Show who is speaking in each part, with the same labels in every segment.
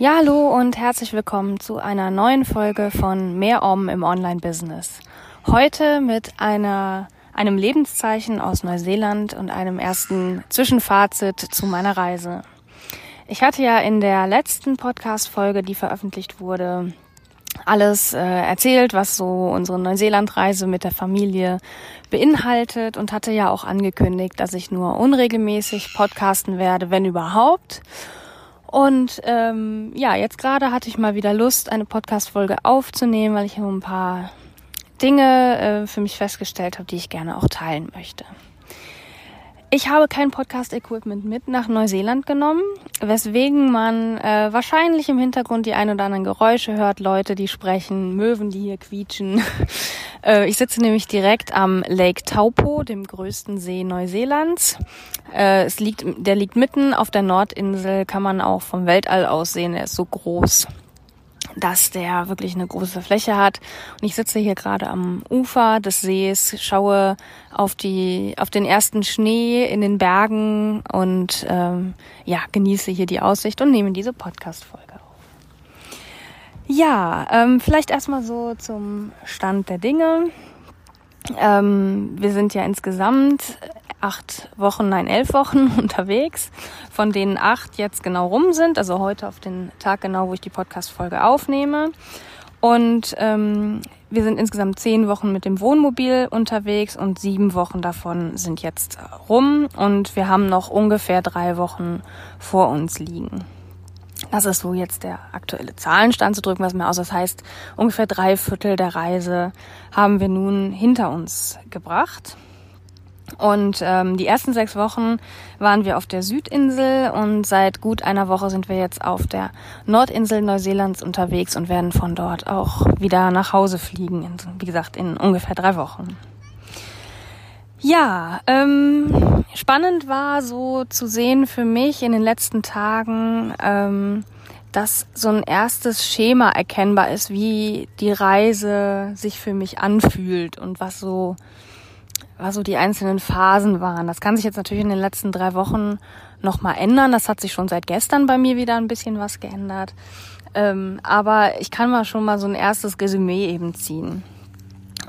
Speaker 1: Ja, hallo und herzlich willkommen zu einer neuen Folge von Mehr Om im Online-Business. Heute mit einer, einem Lebenszeichen aus Neuseeland und einem ersten Zwischenfazit zu meiner Reise. Ich hatte ja in der letzten Podcast-Folge, die veröffentlicht wurde, alles äh, erzählt, was so unsere Neuseeland-Reise mit der Familie beinhaltet und hatte ja auch angekündigt, dass ich nur unregelmäßig podcasten werde, wenn überhaupt. Und ähm, ja, jetzt gerade hatte ich mal wieder Lust, eine Podcast-Folge aufzunehmen, weil ich ein paar Dinge äh, für mich festgestellt habe, die ich gerne auch teilen möchte. Ich habe kein Podcast-Equipment mit nach Neuseeland genommen, weswegen man äh, wahrscheinlich im Hintergrund die ein oder anderen Geräusche hört, Leute, die sprechen, Möwen, die hier quietschen. äh, ich sitze nämlich direkt am Lake Taupo, dem größten See Neuseelands. Äh, es liegt, der liegt mitten auf der Nordinsel, kann man auch vom Weltall aus sehen. Er ist so groß dass der wirklich eine große Fläche hat. Und ich sitze hier gerade am Ufer des Sees, schaue auf die, auf den ersten Schnee in den Bergen und ähm, ja, genieße hier die Aussicht und nehme diese Podcast-Folge auf. Ja, ähm, vielleicht erstmal so zum Stand der Dinge. Ähm, wir sind ja insgesamt acht Wochen, nein, elf Wochen unterwegs, von denen acht jetzt genau rum sind, also heute auf den Tag genau, wo ich die Podcast-Folge aufnehme. Und ähm, wir sind insgesamt zehn Wochen mit dem Wohnmobil unterwegs und sieben Wochen davon sind jetzt rum und wir haben noch ungefähr drei Wochen vor uns liegen. Das ist so jetzt der aktuelle Zahlenstand zu drücken, was mir aus. Das heißt, ungefähr drei Viertel der Reise haben wir nun hinter uns gebracht. Und ähm, die ersten sechs Wochen waren wir auf der Südinsel und seit gut einer Woche sind wir jetzt auf der Nordinsel Neuseelands unterwegs und werden von dort auch wieder nach Hause fliegen. In, wie gesagt, in ungefähr drei Wochen. Ja, ähm, spannend war so zu sehen für mich in den letzten Tagen, ähm, dass so ein erstes Schema erkennbar ist, wie die Reise sich für mich anfühlt und was so was so die einzelnen Phasen waren. Das kann sich jetzt natürlich in den letzten drei Wochen nochmal ändern. Das hat sich schon seit gestern bei mir wieder ein bisschen was geändert. Ähm, aber ich kann mal schon mal so ein erstes Resümee eben ziehen.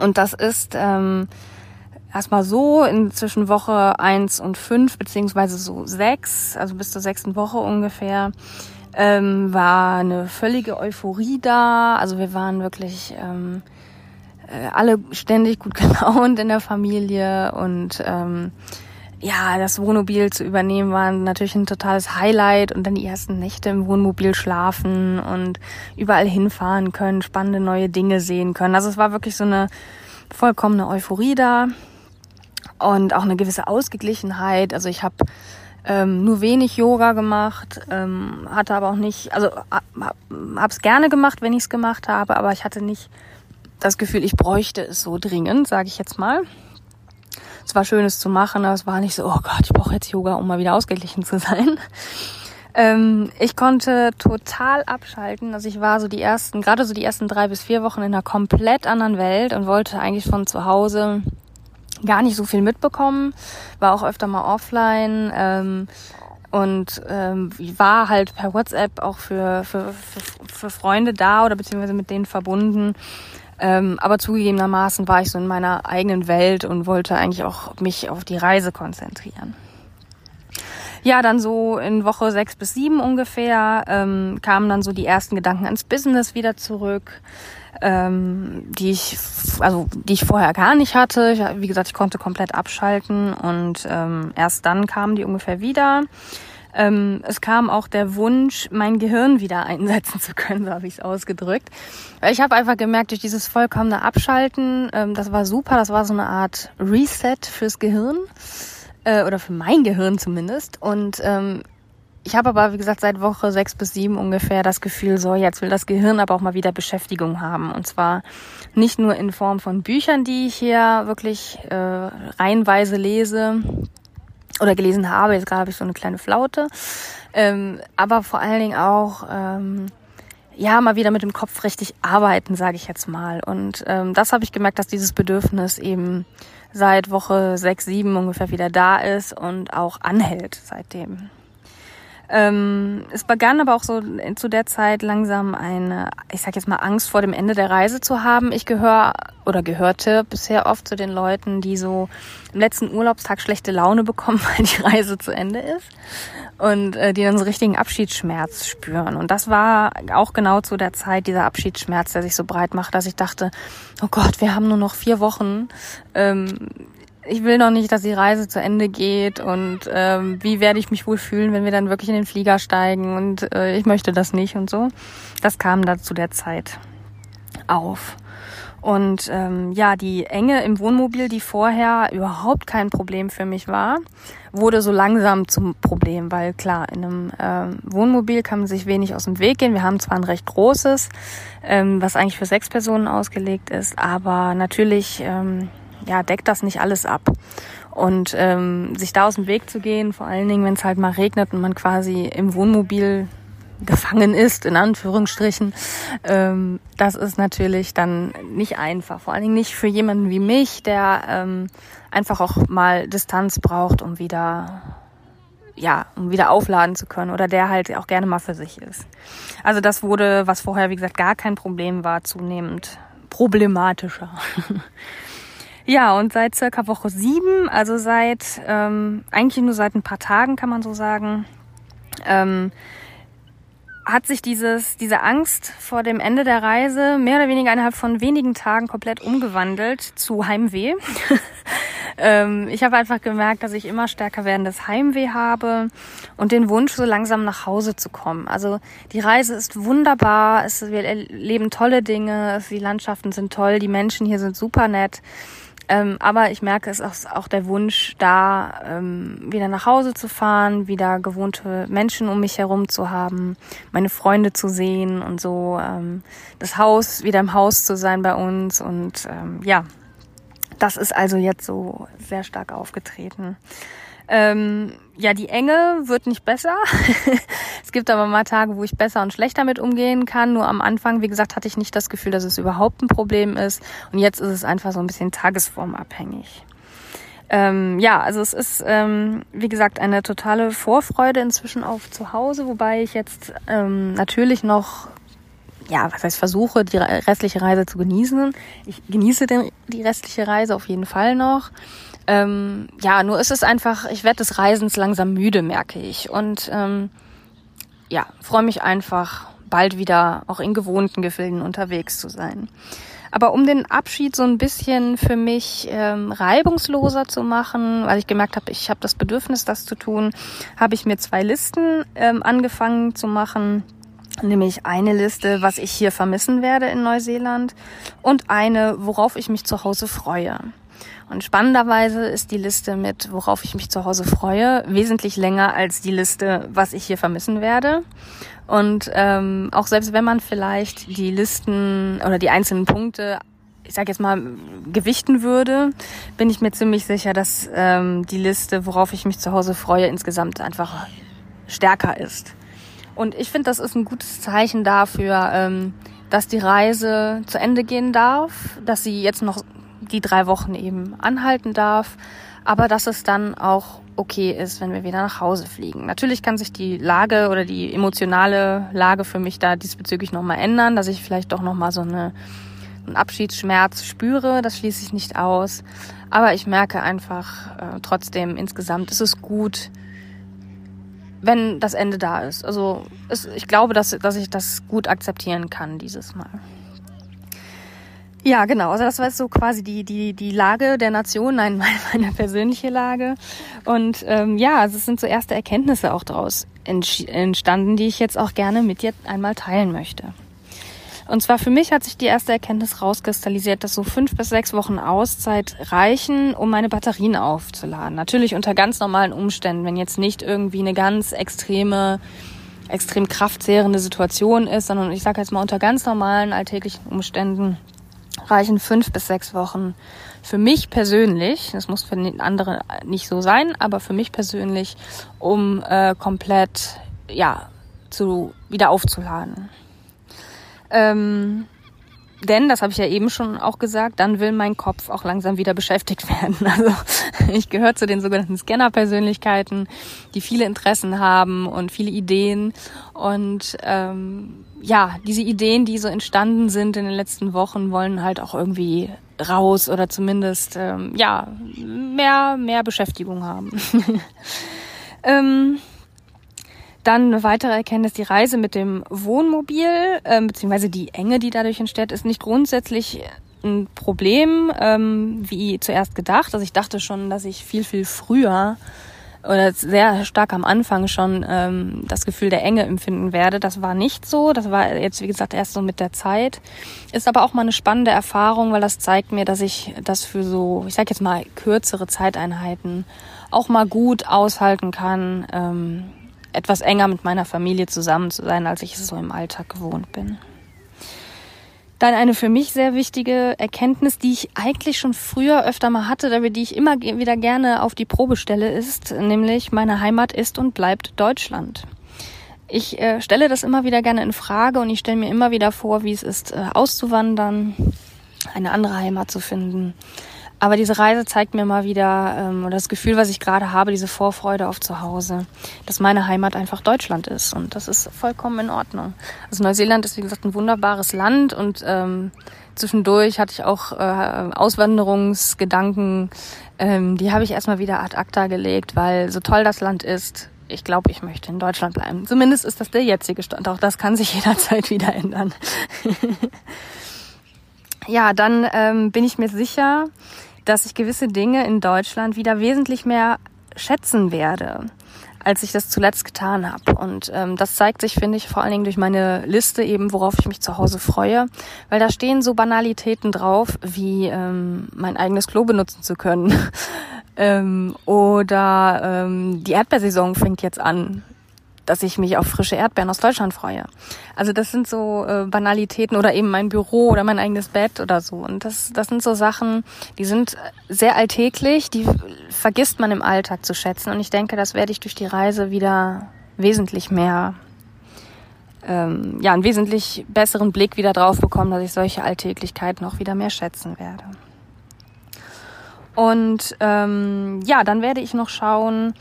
Speaker 1: Und das ist ähm, erstmal so in zwischen Woche eins und fünf beziehungsweise so sechs, also bis zur sechsten Woche ungefähr, ähm, war eine völlige Euphorie da. Also wir waren wirklich... Ähm, äh, alle ständig gut gelaunt in der Familie und ähm, ja, das Wohnmobil zu übernehmen war natürlich ein totales Highlight und dann die ersten Nächte im Wohnmobil schlafen und überall hinfahren können, spannende neue Dinge sehen können. Also es war wirklich so eine vollkommene Euphorie da und auch eine gewisse Ausgeglichenheit. Also ich habe ähm, nur wenig Yoga gemacht, ähm, hatte aber auch nicht, also habe es gerne gemacht, wenn ich es gemacht habe, aber ich hatte nicht das Gefühl, ich bräuchte es so dringend, sage ich jetzt mal. Es war schön, es zu machen, aber es war nicht so, oh Gott, ich brauche jetzt Yoga, um mal wieder ausgeglichen zu sein. Ähm, ich konnte total abschalten. Also ich war so die ersten, gerade so die ersten drei bis vier Wochen in einer komplett anderen Welt und wollte eigentlich von zu Hause gar nicht so viel mitbekommen. War auch öfter mal offline. Ähm, und ähm, war halt per WhatsApp auch für, für, für, für Freunde da oder beziehungsweise mit denen verbunden. Ähm, aber zugegebenermaßen war ich so in meiner eigenen Welt und wollte eigentlich auch mich auf die Reise konzentrieren. Ja, dann so in Woche sechs bis sieben ungefähr ähm, kamen dann so die ersten Gedanken ans Business wieder zurück, ähm, die ich also die ich vorher gar nicht hatte. Ich, wie gesagt, ich konnte komplett abschalten und ähm, erst dann kamen die ungefähr wieder. Ähm, es kam auch der Wunsch, mein Gehirn wieder einsetzen zu können, so habe ich es ausgedrückt. Ich habe einfach gemerkt, durch dieses vollkommene Abschalten, ähm, das war super, das war so eine Art Reset fürs Gehirn äh, oder für mein Gehirn zumindest. Und ähm, ich habe aber, wie gesagt, seit Woche sechs bis sieben ungefähr das Gefühl, so jetzt will das Gehirn aber auch mal wieder Beschäftigung haben. Und zwar nicht nur in Form von Büchern, die ich hier wirklich äh, reihenweise lese oder gelesen habe. Jetzt gerade habe ich so eine kleine Flaute. Ähm, aber vor allen Dingen auch ähm, ja mal wieder mit dem Kopf richtig arbeiten, sage ich jetzt mal. Und ähm, das habe ich gemerkt, dass dieses Bedürfnis eben seit Woche sechs, sieben ungefähr wieder da ist und auch anhält seitdem. Ähm, es begann aber auch so zu der Zeit langsam eine, ich sag jetzt mal, Angst vor dem Ende der Reise zu haben. Ich gehöre oder gehörte bisher oft zu den Leuten, die so im letzten Urlaubstag schlechte Laune bekommen, weil die Reise zu Ende ist und äh, die dann so richtigen Abschiedsschmerz spüren. Und das war auch genau zu der Zeit dieser Abschiedsschmerz, der sich so breit macht, dass ich dachte, oh Gott, wir haben nur noch vier Wochen. Ähm, ich will noch nicht, dass die Reise zu Ende geht und ähm, wie werde ich mich wohl fühlen, wenn wir dann wirklich in den Flieger steigen und äh, ich möchte das nicht und so. Das kam da zu der Zeit auf. Und ähm, ja, die Enge im Wohnmobil, die vorher überhaupt kein Problem für mich war, wurde so langsam zum Problem, weil klar, in einem ähm, Wohnmobil kann man sich wenig aus dem Weg gehen. Wir haben zwar ein recht großes, ähm, was eigentlich für sechs Personen ausgelegt ist, aber natürlich ähm, ja, deckt das nicht alles ab. Und ähm, sich da aus dem Weg zu gehen, vor allen Dingen, wenn es halt mal regnet und man quasi im Wohnmobil gefangen ist, in Anführungsstrichen, ähm, das ist natürlich dann nicht einfach. Vor allen Dingen nicht für jemanden wie mich, der ähm, einfach auch mal Distanz braucht, um wieder ja, um wieder aufladen zu können oder der halt auch gerne mal für sich ist. Also das wurde, was vorher wie gesagt gar kein Problem war, zunehmend problematischer. Ja, und seit circa Woche sieben, also seit ähm, eigentlich nur seit ein paar Tagen kann man so sagen, ähm, hat sich dieses, diese Angst vor dem Ende der Reise mehr oder weniger innerhalb von wenigen Tagen komplett umgewandelt zu Heimweh. ähm, ich habe einfach gemerkt, dass ich immer stärker werdendes Heimweh habe und den Wunsch, so langsam nach Hause zu kommen. Also die Reise ist wunderbar, es, wir erleben tolle Dinge, die Landschaften sind toll, die Menschen hier sind super nett. Ähm, aber ich merke, es ist auch der Wunsch da, ähm, wieder nach Hause zu fahren, wieder gewohnte Menschen um mich herum zu haben, meine Freunde zu sehen und so ähm, das Haus, wieder im Haus zu sein bei uns. Und ähm, ja, das ist also jetzt so sehr stark aufgetreten. Ähm, ja, die Enge wird nicht besser. es gibt aber mal Tage, wo ich besser und schlechter mit umgehen kann. Nur am Anfang, wie gesagt, hatte ich nicht das Gefühl, dass es überhaupt ein Problem ist. Und jetzt ist es einfach so ein bisschen tagesformabhängig. Ähm, ja, also es ist, ähm, wie gesagt, eine totale Vorfreude inzwischen auf zu Hause, wobei ich jetzt ähm, natürlich noch ja, was heißt versuche, die restliche Reise zu genießen. Ich genieße den, die restliche Reise auf jeden Fall noch. Ähm, ja, nur ist es einfach, ich werde des Reisens langsam müde, merke ich. Und ähm, ja, freue mich einfach, bald wieder auch in gewohnten Gefilden unterwegs zu sein. Aber um den Abschied so ein bisschen für mich ähm, reibungsloser zu machen, weil ich gemerkt habe, ich habe das Bedürfnis, das zu tun, habe ich mir zwei Listen ähm, angefangen zu machen. Nämlich eine Liste, was ich hier vermissen werde in Neuseeland und eine, worauf ich mich zu Hause freue. Und spannenderweise ist die Liste mit, worauf ich mich zu Hause freue, wesentlich länger als die Liste, was ich hier vermissen werde. Und ähm, auch selbst wenn man vielleicht die Listen oder die einzelnen Punkte, ich sage jetzt mal, gewichten würde, bin ich mir ziemlich sicher, dass ähm, die Liste, worauf ich mich zu Hause freue, insgesamt einfach stärker ist. Und ich finde, das ist ein gutes Zeichen dafür, ähm, dass die Reise zu Ende gehen darf, dass sie jetzt noch die drei Wochen eben anhalten darf, aber dass es dann auch okay ist, wenn wir wieder nach Hause fliegen. Natürlich kann sich die Lage oder die emotionale Lage für mich da diesbezüglich nochmal ändern, dass ich vielleicht doch nochmal so eine, einen Abschiedsschmerz spüre, das schließe ich nicht aus. Aber ich merke einfach äh, trotzdem, insgesamt ist es gut, wenn das Ende da ist. Also es, ich glaube, dass, dass ich das gut akzeptieren kann dieses Mal. Ja, genau. Also das war jetzt so quasi die, die, die Lage der Nation, nein, meine, meine persönliche Lage. Und ähm, ja, also es sind so erste Erkenntnisse auch daraus entstanden, die ich jetzt auch gerne mit dir einmal teilen möchte. Und zwar für mich hat sich die erste Erkenntnis rauskristallisiert, dass so fünf bis sechs Wochen Auszeit reichen, um meine Batterien aufzuladen. Natürlich unter ganz normalen Umständen, wenn jetzt nicht irgendwie eine ganz extreme, extrem kraftzehrende Situation ist, sondern ich sage jetzt mal unter ganz normalen alltäglichen Umständen reichen fünf bis sechs Wochen für mich persönlich, das muss für andere nicht so sein, aber für mich persönlich, um äh, komplett ja zu wieder aufzuladen. Ähm, denn, das habe ich ja eben schon auch gesagt, dann will mein Kopf auch langsam wieder beschäftigt werden. Also ich gehöre zu den sogenannten Scanner-Persönlichkeiten, die viele Interessen haben und viele Ideen. Und ähm, ja, diese Ideen, die so entstanden sind in den letzten Wochen, wollen halt auch irgendwie raus oder zumindest ähm, ja mehr mehr Beschäftigung haben. ähm, dann eine weitere Erkenntnis, die Reise mit dem Wohnmobil, äh, beziehungsweise die Enge, die dadurch entsteht, ist nicht grundsätzlich ein Problem, ähm, wie zuerst gedacht. Also ich dachte schon, dass ich viel, viel früher oder sehr stark am Anfang schon ähm, das Gefühl der Enge empfinden werde. Das war nicht so. Das war jetzt, wie gesagt, erst so mit der Zeit. Ist aber auch mal eine spannende Erfahrung, weil das zeigt mir, dass ich das für so, ich sag jetzt mal, kürzere Zeiteinheiten auch mal gut aushalten kann. Ähm, etwas enger mit meiner Familie zusammen zu sein, als ich es so im Alltag gewohnt bin. Dann eine für mich sehr wichtige Erkenntnis, die ich eigentlich schon früher öfter mal hatte, aber die ich immer wieder gerne auf die Probe stelle, ist nämlich meine Heimat ist und bleibt Deutschland. Ich äh, stelle das immer wieder gerne in Frage und ich stelle mir immer wieder vor, wie es ist, äh, auszuwandern, eine andere Heimat zu finden. Aber diese Reise zeigt mir mal wieder, ähm, oder das Gefühl, was ich gerade habe, diese Vorfreude auf Zuhause, dass meine Heimat einfach Deutschland ist. Und das ist vollkommen in Ordnung. Also Neuseeland ist, wie gesagt, ein wunderbares Land und ähm, zwischendurch hatte ich auch äh, Auswanderungsgedanken. Ähm, die habe ich erstmal wieder ad acta gelegt, weil so toll das Land ist, ich glaube, ich möchte in Deutschland bleiben. Zumindest ist das der jetzige Stand. Auch das kann sich jederzeit wieder ändern. ja, dann ähm, bin ich mir sicher, dass ich gewisse Dinge in Deutschland wieder wesentlich mehr schätzen werde, als ich das zuletzt getan habe. Und ähm, das zeigt sich, finde ich, vor allen Dingen durch meine Liste eben, worauf ich mich zu Hause freue, weil da stehen so Banalitäten drauf, wie ähm, mein eigenes Klo benutzen zu können. ähm, oder ähm, die Erdbeersaison fängt jetzt an dass ich mich auf frische Erdbeeren aus Deutschland freue. Also das sind so äh, Banalitäten oder eben mein Büro oder mein eigenes Bett oder so. Und das, das sind so Sachen, die sind sehr alltäglich, die vergisst man im Alltag zu schätzen. Und ich denke, das werde ich durch die Reise wieder wesentlich mehr, ähm, ja, einen wesentlich besseren Blick wieder drauf bekommen, dass ich solche Alltäglichkeiten auch wieder mehr schätzen werde. Und ähm, ja, dann werde ich noch schauen,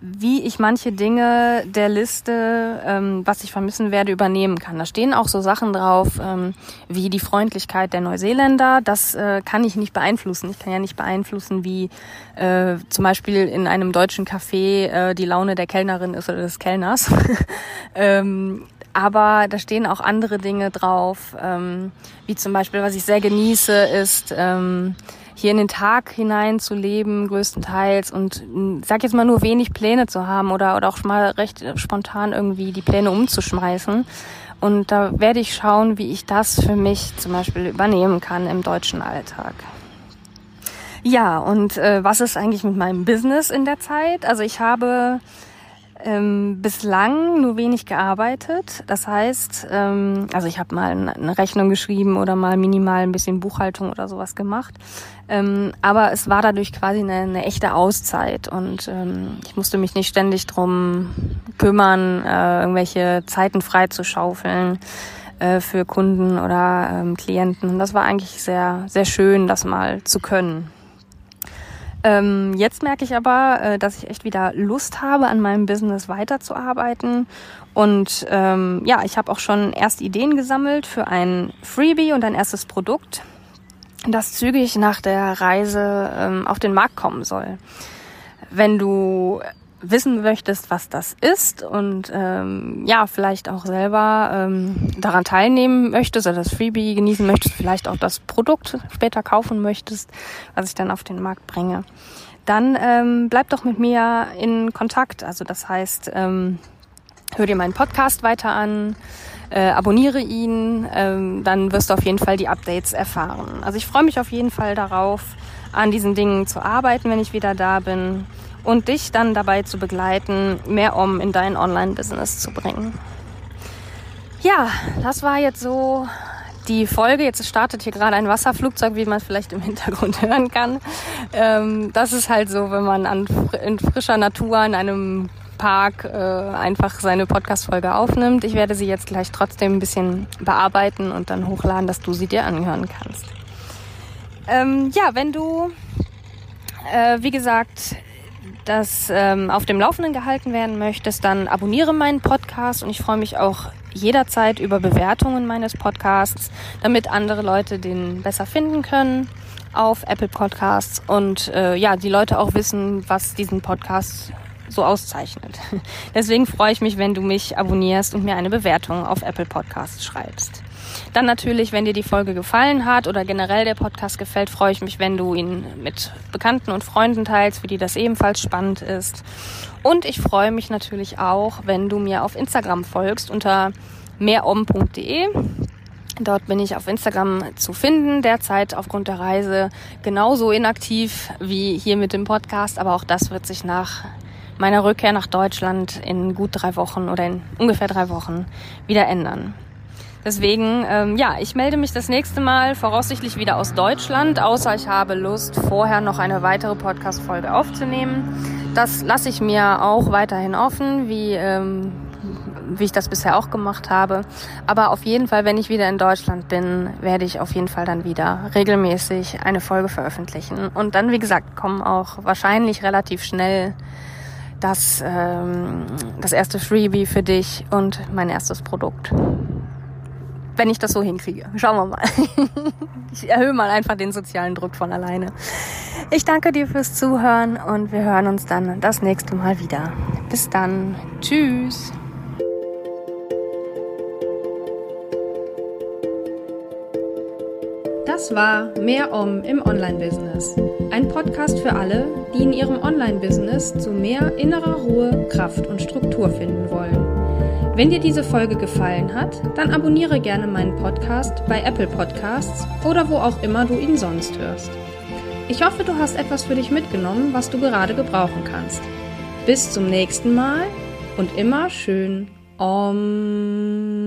Speaker 1: wie ich manche Dinge der Liste, ähm, was ich vermissen werde, übernehmen kann. Da stehen auch so Sachen drauf, ähm, wie die Freundlichkeit der Neuseeländer. Das äh, kann ich nicht beeinflussen. Ich kann ja nicht beeinflussen, wie äh, zum Beispiel in einem deutschen Café äh, die Laune der Kellnerin ist oder des Kellners. ähm, aber da stehen auch andere Dinge drauf, ähm, wie zum Beispiel, was ich sehr genieße, ist ähm, hier in den Tag hinein zu leben, größtenteils und sag jetzt mal nur wenig Pläne zu haben oder, oder auch mal recht spontan irgendwie die Pläne umzuschmeißen. Und da werde ich schauen, wie ich das für mich zum Beispiel übernehmen kann im deutschen Alltag. Ja, und äh, was ist eigentlich mit meinem Business in der Zeit? Also ich habe ähm, bislang nur wenig gearbeitet. Das heißt, ähm, also ich habe mal eine Rechnung geschrieben oder mal minimal ein bisschen Buchhaltung oder sowas gemacht. Ähm, aber es war dadurch quasi eine, eine echte Auszeit und ähm, ich musste mich nicht ständig drum kümmern, äh, irgendwelche Zeiten frei zu schaufeln äh, für Kunden oder ähm, Klienten. Das war eigentlich sehr, sehr schön, das mal zu können. Ähm, jetzt merke ich aber, äh, dass ich echt wieder Lust habe, an meinem Business weiterzuarbeiten. Und ähm, ja, ich habe auch schon erste Ideen gesammelt für ein Freebie und ein erstes Produkt, das zügig nach der Reise ähm, auf den Markt kommen soll. Wenn du wissen möchtest, was das ist und ähm, ja, vielleicht auch selber ähm, daran teilnehmen möchtest oder das Freebie genießen möchtest, vielleicht auch das Produkt später kaufen möchtest, was ich dann auf den Markt bringe, dann ähm, bleib doch mit mir in Kontakt. Also das heißt, ähm, hör dir meinen Podcast weiter an, äh, abonniere ihn, ähm, dann wirst du auf jeden Fall die Updates erfahren. Also ich freue mich auf jeden Fall darauf, an diesen Dingen zu arbeiten, wenn ich wieder da bin und dich dann dabei zu begleiten, mehr um in dein Online-Business zu bringen. Ja, das war jetzt so die Folge. Jetzt startet hier gerade ein Wasserflugzeug, wie man vielleicht im Hintergrund hören kann. Ähm, das ist halt so, wenn man an, in frischer Natur in einem Park äh, einfach seine Podcast-Folge aufnimmt. Ich werde sie jetzt gleich trotzdem ein bisschen bearbeiten und dann hochladen, dass du sie dir anhören kannst. Ähm, ja, wenn du, äh, wie gesagt, das ähm, auf dem Laufenden gehalten werden möchtest, dann abonniere meinen Podcast und ich freue mich auch jederzeit über Bewertungen meines Podcasts, damit andere Leute den besser finden können auf Apple Podcasts und äh, ja, die Leute auch wissen, was diesen Podcast so auszeichnet. Deswegen freue ich mich, wenn du mich abonnierst und mir eine Bewertung auf Apple Podcasts schreibst. Dann natürlich, wenn dir die Folge gefallen hat oder generell der Podcast gefällt, freue ich mich, wenn du ihn mit Bekannten und Freunden teilst, für die das ebenfalls spannend ist. Und ich freue mich natürlich auch, wenn du mir auf Instagram folgst unter mehrom.de. Dort bin ich auf Instagram zu finden, derzeit aufgrund der Reise genauso inaktiv wie hier mit dem Podcast, aber auch das wird sich nach meiner Rückkehr nach Deutschland in gut drei Wochen oder in ungefähr drei Wochen wieder ändern. Deswegen, ähm, ja, ich melde mich das nächste Mal voraussichtlich wieder aus Deutschland, außer ich habe Lust, vorher noch eine weitere Podcast-Folge aufzunehmen. Das lasse ich mir auch weiterhin offen, wie, ähm, wie ich das bisher auch gemacht habe. Aber auf jeden Fall, wenn ich wieder in Deutschland bin, werde ich auf jeden Fall dann wieder regelmäßig eine Folge veröffentlichen. Und dann, wie gesagt, kommen auch wahrscheinlich relativ schnell das, ähm, das erste Freebie für dich und mein erstes Produkt wenn ich das so hinkriege. Schauen wir mal. Ich erhöhe mal einfach den sozialen Druck von alleine. Ich danke dir fürs Zuhören und wir hören uns dann das nächste Mal wieder. Bis dann. Tschüss.
Speaker 2: Das war Mehr Om im Online-Business. Ein Podcast für alle, die in ihrem Online-Business zu mehr innerer Ruhe, Kraft und Struktur finden wollen. Wenn dir diese Folge gefallen hat, dann abonniere gerne meinen Podcast bei Apple Podcasts oder wo auch immer du ihn sonst hörst. Ich hoffe, du hast etwas für dich mitgenommen, was du gerade gebrauchen kannst. Bis zum nächsten Mal und immer schön Om.